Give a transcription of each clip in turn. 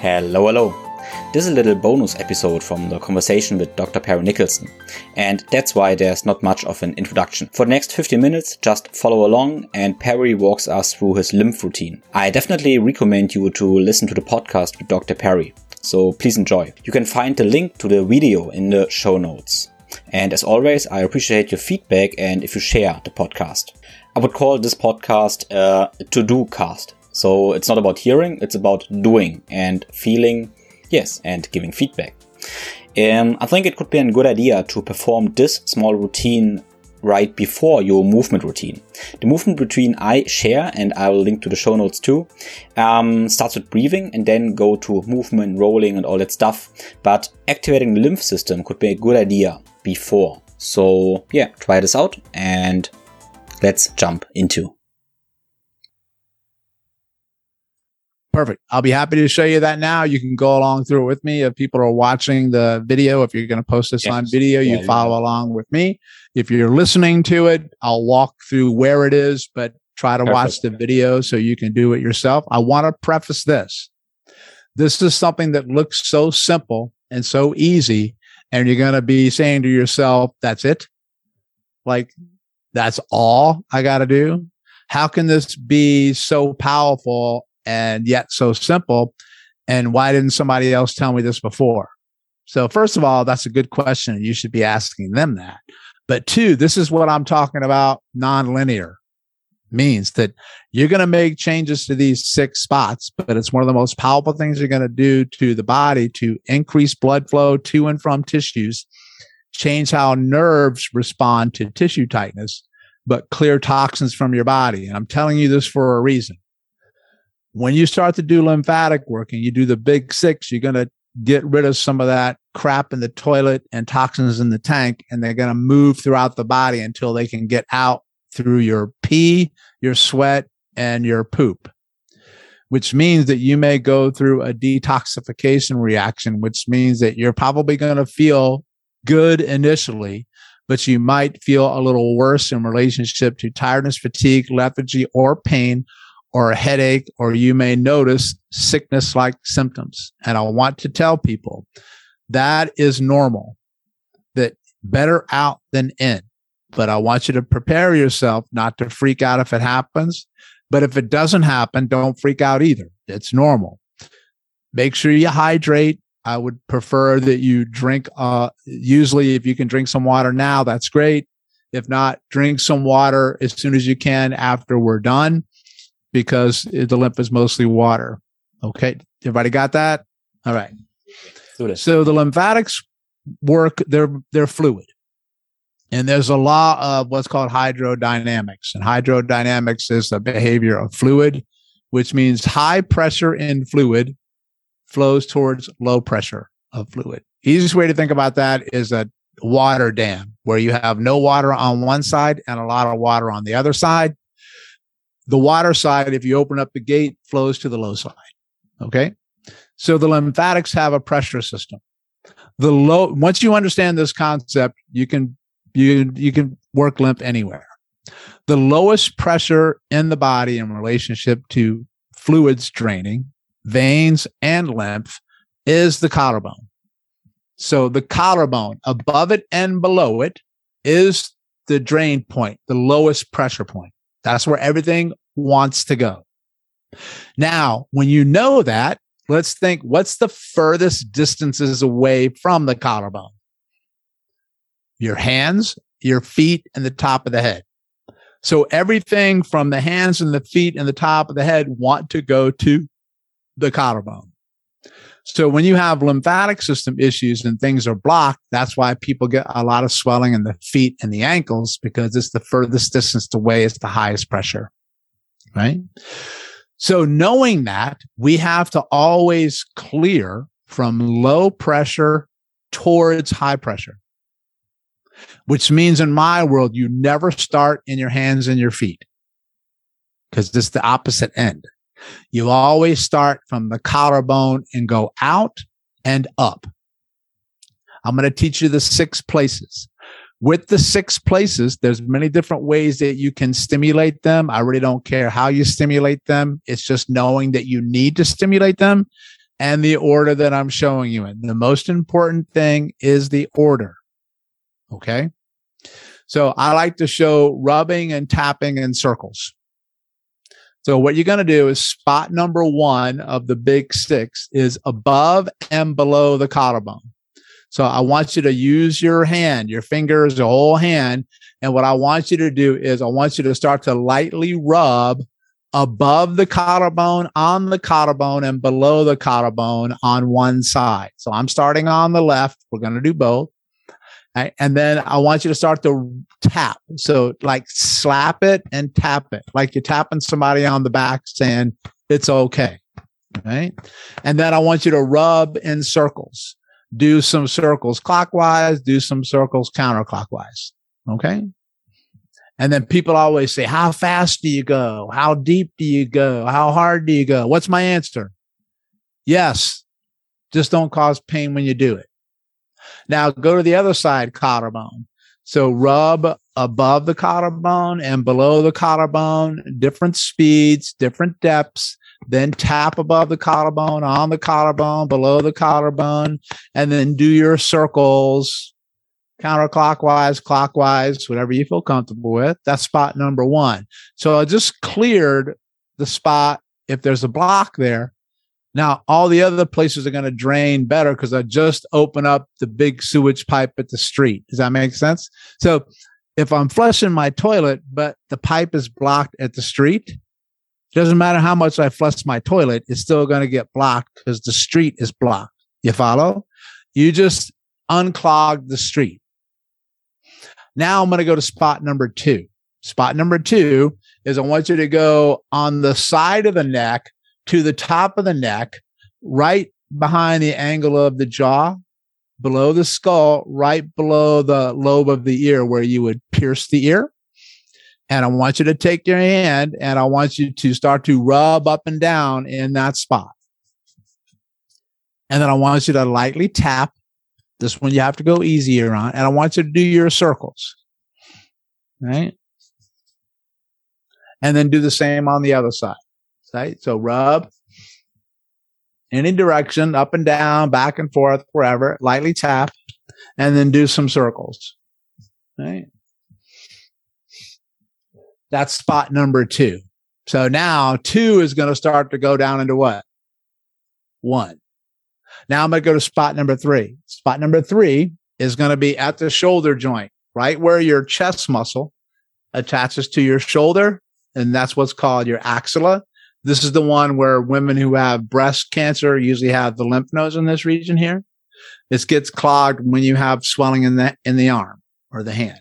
Hello, hello. This is a little bonus episode from the conversation with Dr. Perry Nicholson, and that's why there's not much of an introduction. For the next 15 minutes, just follow along and Perry walks us through his lymph routine. I definitely recommend you to listen to the podcast with Dr. Perry, so please enjoy. You can find the link to the video in the show notes. And as always, I appreciate your feedback and if you share the podcast. I would call this podcast a to do cast. So it's not about hearing, it's about doing and feeling, yes, and giving feedback. Um, I think it could be a good idea to perform this small routine right before your movement routine. The movement routine I share, and I will link to the show notes too, um, starts with breathing and then go to movement, rolling, and all that stuff. But activating the lymph system could be a good idea before. So yeah, try this out and let's jump into. Perfect. I'll be happy to show you that now. You can go along through it with me. If people are watching the video, if you're going to post this yes. on video, you yeah, follow yeah. along with me. If you're listening to it, I'll walk through where it is, but try to Perfect. watch the video so you can do it yourself. I want to preface this. This is something that looks so simple and so easy. And you're going to be saying to yourself, that's it. Like that's all I got to do. How can this be so powerful and yet so simple? And why didn't somebody else tell me this before? So, first of all, that's a good question. You should be asking them that. But two, this is what I'm talking about nonlinear means that you're going to make changes to these six spots, but it's one of the most powerful things you're going to do to the body to increase blood flow to and from tissues, change how nerves respond to tissue tightness, but clear toxins from your body. And I'm telling you this for a reason. When you start to do lymphatic work and you do the big six, you're going to get rid of some of that crap in the toilet and toxins in the tank, and they're going to move throughout the body until they can get out through your pee, your sweat, and your poop, which means that you may go through a detoxification reaction, which means that you're probably going to feel good initially, but you might feel a little worse in relationship to tiredness, fatigue, lethargy, or pain, or a headache, or you may notice sickness like symptoms. And I want to tell people that is normal, that better out than in. But I want you to prepare yourself not to freak out if it happens. But if it doesn't happen, don't freak out either. It's normal. Make sure you hydrate, I would prefer that you drink, uh, usually if you can drink some water now, that's great. If not, drink some water as soon as you can after we're done because the lymph is mostly water. Okay. Everybody got that? All right. So the lymphatics work, they're, they're fluid. And there's a law of what's called hydrodynamics. And hydrodynamics is the behavior of fluid, which means high pressure in fluid flows towards low pressure of fluid. Easiest way to think about that is a water dam where you have no water on one side and a lot of water on the other side. The water side, if you open up the gate, flows to the low side. Okay. So the lymphatics have a pressure system. The low, once you understand this concept, you can, you, you can work lymph anywhere. The lowest pressure in the body in relationship to fluids draining veins, and lymph is the collarbone. So the collarbone, above it and below it, is the drain point, the lowest pressure point. That's where everything wants to go. Now, when you know that, let's think what's the furthest distances away from the collarbone? Your hands, your feet, and the top of the head. So everything from the hands and the feet and the top of the head want to go to the collarbone. So when you have lymphatic system issues and things are blocked, that's why people get a lot of swelling in the feet and the ankles because it's the furthest distance away, it's the highest pressure. Right. So knowing that we have to always clear from low pressure towards high pressure, which means in my world, you never start in your hands and your feet because it's the opposite end. You always start from the collarbone and go out and up. I'm going to teach you the six places. With the six places, there's many different ways that you can stimulate them. I really don't care how you stimulate them. It's just knowing that you need to stimulate them and the order that I'm showing you in. The most important thing is the order. Okay. So I like to show rubbing and tapping in circles. So what you're going to do is spot number one of the big six is above and below the collarbone. So I want you to use your hand, your fingers, your whole hand. And what I want you to do is I want you to start to lightly rub above the collarbone, on the collarbone, and below the collarbone on one side. So I'm starting on the left. We're going to do both. Right? And then I want you to start to tap. So like slap it and tap it, like you're tapping somebody on the back saying it's okay. Right. And then I want you to rub in circles, do some circles clockwise, do some circles counterclockwise. Okay. And then people always say, how fast do you go? How deep do you go? How hard do you go? What's my answer? Yes. Just don't cause pain when you do it. Now go to the other side collarbone. So rub above the collarbone and below the collarbone, different speeds, different depths. Then tap above the collarbone, on the collarbone, below the collarbone, and then do your circles counterclockwise, clockwise, whatever you feel comfortable with. That's spot number one. So I just cleared the spot. If there's a block there, now, all the other places are going to drain better because I just open up the big sewage pipe at the street. Does that make sense? So, if I'm flushing my toilet, but the pipe is blocked at the street, doesn't matter how much I flush my toilet, it's still going to get blocked because the street is blocked. You follow? You just unclog the street. Now I'm going to go to spot number two. Spot number two is I want you to go on the side of the neck to the top of the neck, right behind the angle of the jaw, below the skull, right below the lobe of the ear where you would pierce the ear. And I want you to take your hand and I want you to start to rub up and down in that spot. And then I want you to lightly tap. This one you have to go easier on. And I want you to do your circles. Right. And then do the same on the other side right? So rub any direction, up and down, back and forth, wherever, lightly tap, and then do some circles. Right? That's spot number two. So now two is going to start to go down into what? One. Now I'm going to go to spot number three. Spot number three is going to be at the shoulder joint, right where your chest muscle attaches to your shoulder. And that's what's called your axilla. This is the one where women who have breast cancer usually have the lymph nodes in this region here. This gets clogged when you have swelling in the in the arm or the hand.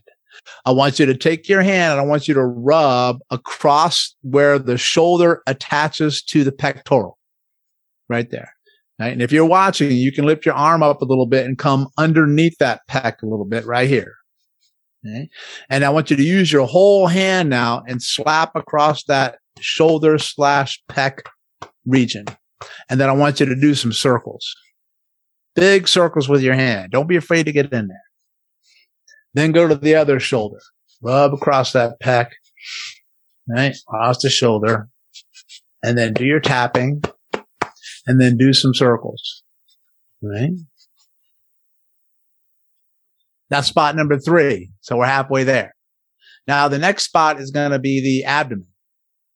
I want you to take your hand and I want you to rub across where the shoulder attaches to the pectoral. Right there. Right? And if you're watching, you can lift your arm up a little bit and come underneath that pec a little bit right here. Okay? And I want you to use your whole hand now and slap across that shoulder slash pec region. And then I want you to do some circles, big circles with your hand. Don't be afraid to get in there. Then go to the other shoulder, rub across that pec, right? Across the shoulder. And then do your tapping and then do some circles, right? That's spot number three. So we're halfway there. Now the next spot is going to be the abdomen.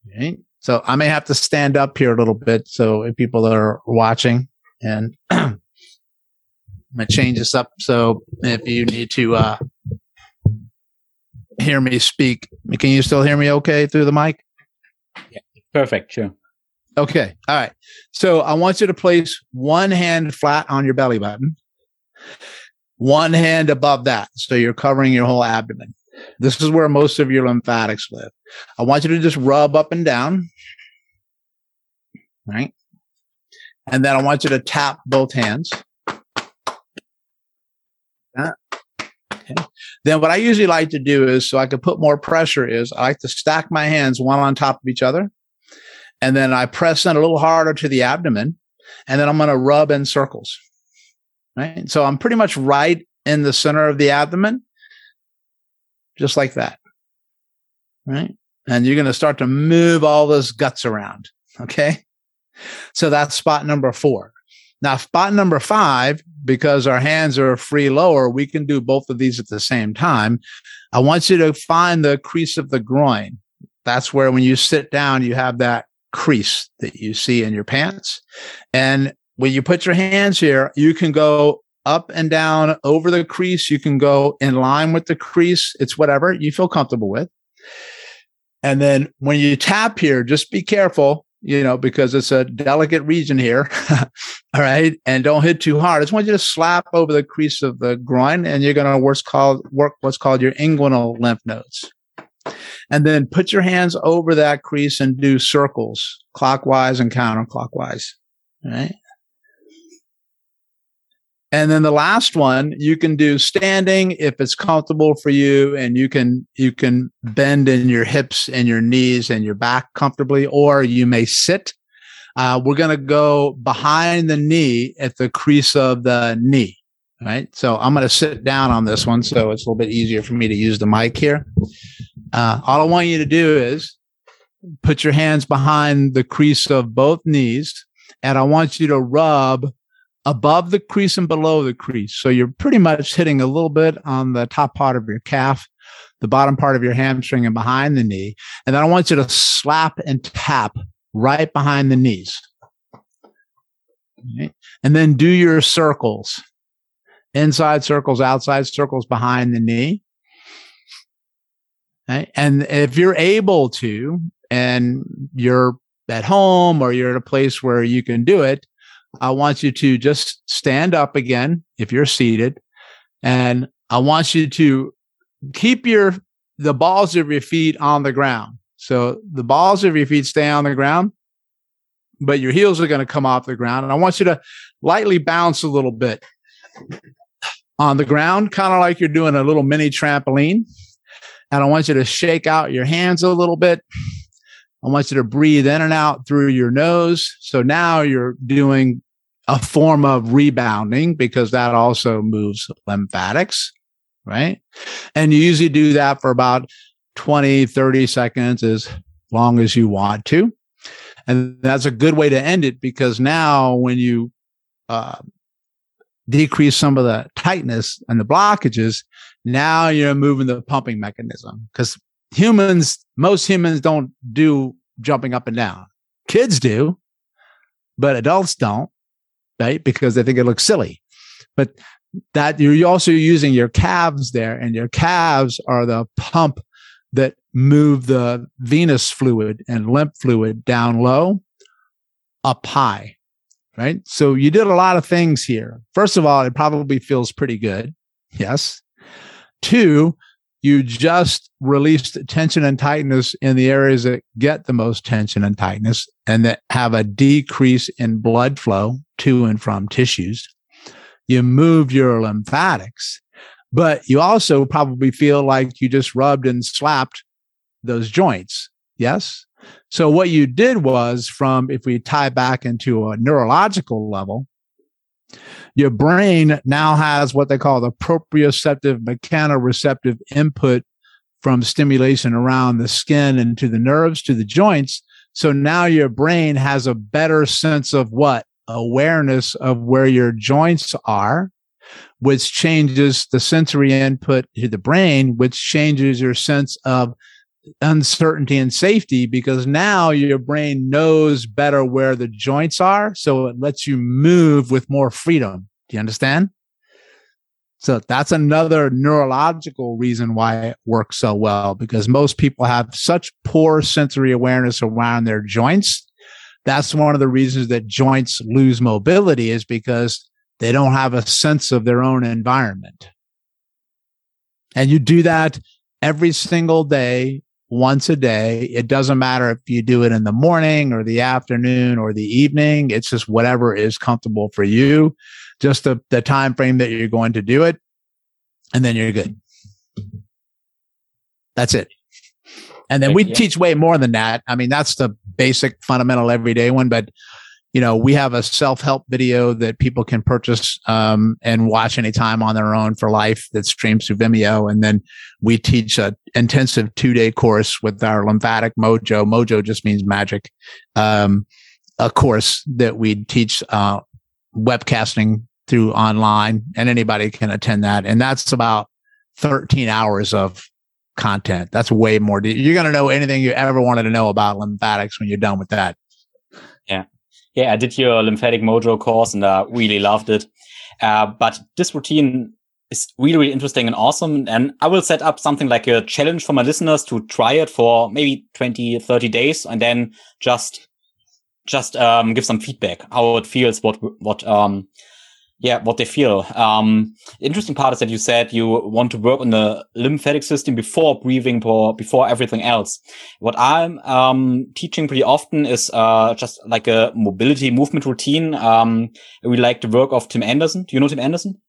Okay. So I may have to stand up here a little bit. So if people are watching and I'm going to change this up. So if you need to, uh, hear me speak, can you still hear me okay through the mic? Yeah. Perfect. Sure. Okay. All right. So I want you to place one hand flat on your belly button, one hand above that. So you're covering your whole abdomen. This is where most of your lymphatics live. I want you to just rub up and down. Right. And then I want you to tap both hands. Okay. Then what I usually like to do is so I can put more pressure is I like to stack my hands one on top of each other. And then I press in a little harder to the abdomen. And then I'm going to rub in circles. Right. So I'm pretty much right in the center of the abdomen just like that. Right. And you're going to start to move all those guts around. Okay. So that's spot number four. Now, spot number five, because our hands are free lower, we can do both of these at the same time. I want you to find the crease of the groin. That's where when you sit down, you have that crease that you see in your pants. And when you put your hands here, you can go up and down over the crease. You can go in line with the crease. It's whatever you feel comfortable with. And then when you tap here, just be careful you know, because it's a delicate region here. All right. And don't hit too hard. I just want you to slap over the crease of the groin and you're going to work, what's called your inguinal lymph nodes. And then put your hands over that crease and do circles clockwise and counterclockwise. All right. And then the last one you can do standing if it's comfortable for you and you can you can bend in your hips and your knees and your back comfortably or you may sit. Uh, we're going to go behind the knee at the crease of the knee. Right. So I'm going to sit down on this one. So it's a little bit easier for me to use the mic here. Uh, all I want you to do is put your hands behind the crease of both knees. And I want you to rub above the crease and below the crease. So you're pretty much hitting a little bit on the top part of your calf, the bottom part of your hamstring and behind the knee. And then I want you to slap and tap right behind the knees. And then do your circles, inside circles, outside circles behind the knee. And if you're able to, and you're at home or you're at a place where you can do it, I want you to just stand up again if you're seated. And I want you to keep your the balls of your feet on the ground. So the balls of your feet stay on the ground, but your heels are going to come off the ground. And I want you to lightly bounce a little bit on the ground, kind of like you're doing a little mini trampoline. And I want you to shake out your hands a little bit I want you to breathe in and out through your nose. So now you're doing a form of rebounding because that also moves lymphatics, right? And you usually do that for about 20, 30 seconds as long as you want to. And that's a good way to end it because now when you uh, decrease some of the tightness and the blockages, now you're moving the pumping mechanism because humans, most humans don't do jumping up and down. Kids do, but adults don't, right? Because they think it looks silly. But that you're also using your calves there, and your calves are the pump that move the venous fluid and lymph fluid down low, up high, right? So you did a lot of things here. First of all, it probably feels pretty good. Yes. Two, you just released tension and tightness in the areas that get the most tension and tightness and that have a decrease in blood flow to and from tissues. You moved your lymphatics, but you also probably feel like you just rubbed and slapped those joints. Yes. So what you did was from, if we tie back into a neurological level, your brain now has what they call the proprioceptive mechanoreceptive input from stimulation around the skin and to the nerves to the joints. So now your brain has a better sense of what awareness of where your joints are, which changes the sensory input to the brain, which changes your sense of uncertainty and safety because now your brain knows better where the joints are. So it lets you move with more freedom. Do you understand? So that's another neurological reason why it works so well because most people have such poor sensory awareness around their joints. That's one of the reasons that joints lose mobility is because they don't have a sense of their own environment. And you do that every single day once a day. It doesn't matter if you do it in the morning or the afternoon or the evening. It's just whatever is comfortable for you, just the, the time frame that you're going to do it. And then you're good. That's it. And then we you. teach way more than that. I mean, that's the basic fundamental everyday one, but you know, we have a self help video that people can purchase um, and watch anytime on their own for life that streams through Vimeo. And then we teach a intensive two day course with our lymphatic mojo. Mojo just means magic. Um, a course that we teach uh, webcasting through online and anybody can attend that. And that's about 13 hours of content. That's way more. You're going to know anything you ever wanted to know about lymphatics when you're done with that. Yeah. Yeah. I did your lymphatic mojo course and I really loved it. Uh, but this routine is really, really interesting and awesome. And I will set up something like a challenge for my listeners to try it for maybe 20, 30 days and then just, just, um, give some feedback, how it feels, what, what, um, yeah, what they feel. Um, interesting part is that you said you want to work on the lymphatic system before breathing, for, before everything else. What I'm um, teaching pretty often is uh, just like a mobility movement routine. Um, we like the work of Tim Anderson. Do you know Tim Anderson?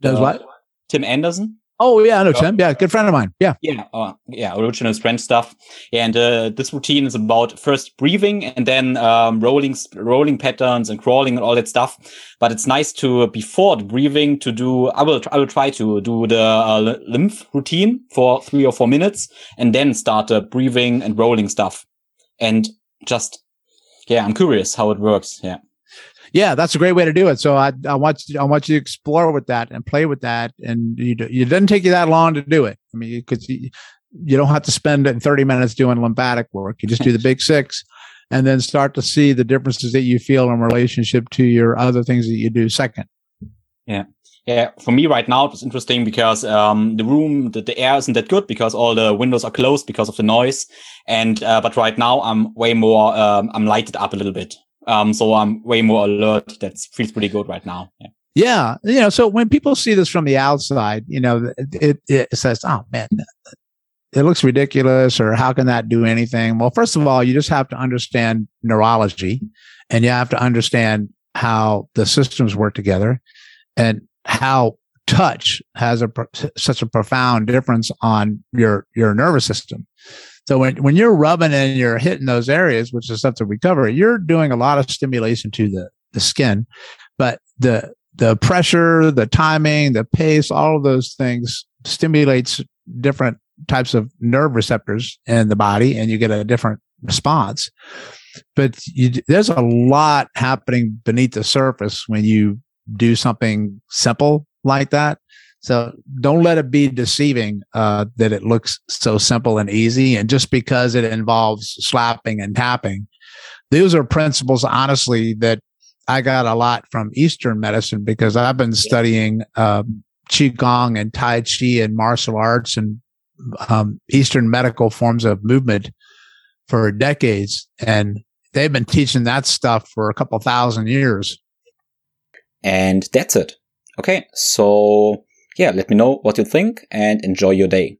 Does uh, what? Tim Anderson. Oh yeah, I know Tim. Yeah, good friend of mine. Yeah. Yeah. Uh, yeah. Original Strength stuff. And uh, this routine is about first breathing and then um, rolling, rolling patterns and crawling and all that stuff. But it's nice to before the breathing to do. I will. I will try to do the uh, lymph routine for three or four minutes and then start the breathing and rolling stuff. And just yeah, I'm curious how it works. Yeah yeah, that's a great way to do it. So I, I want you, I want you to explore with that and play with that. And you, it doesn't take you that long to do it. I mean, because you, you don't have to spend 30 minutes doing lymphatic work. You just do the big six and then start to see the differences that you feel in relationship to your other things that you do second. Yeah. Yeah, for me right now it's interesting because um, the room, the, the, air isn't that good because all the windows are closed because of the noise. And uh, but right now I'm way more um, I'm lighted up a little bit. Um, so I'm way more alert. That feels pretty good right now. Yeah. Yeah, you know, so when people see this from the outside, you know, it, it says, "Oh man, it looks ridiculous," or "How can that do anything?" Well, first of all, you just have to understand neurology, and you have to understand how the systems work together, and how touch has a such a profound difference on your your nervous system. So when, when you're rubbing and you're hitting those areas, which is stuff to recover, you're doing a lot of stimulation to the, the skin, but the, the pressure, the timing, the pace, all of those things stimulates different types of nerve receptors in the body and you get a different response. But you, there's a lot happening beneath the surface when you do something simple like that. So don't let it be deceiving uh, that it looks so simple and easy. And just because it involves slapping and tapping, those are principles, honestly, that I got a lot from Eastern medicine because I've been studying um, Qigong and Tai Chi and martial arts and um, Eastern medical forms of movement for decades. And they've been teaching that stuff for a couple thousand years. And that's it. Okay. So yeah, let me know what you think and enjoy your day.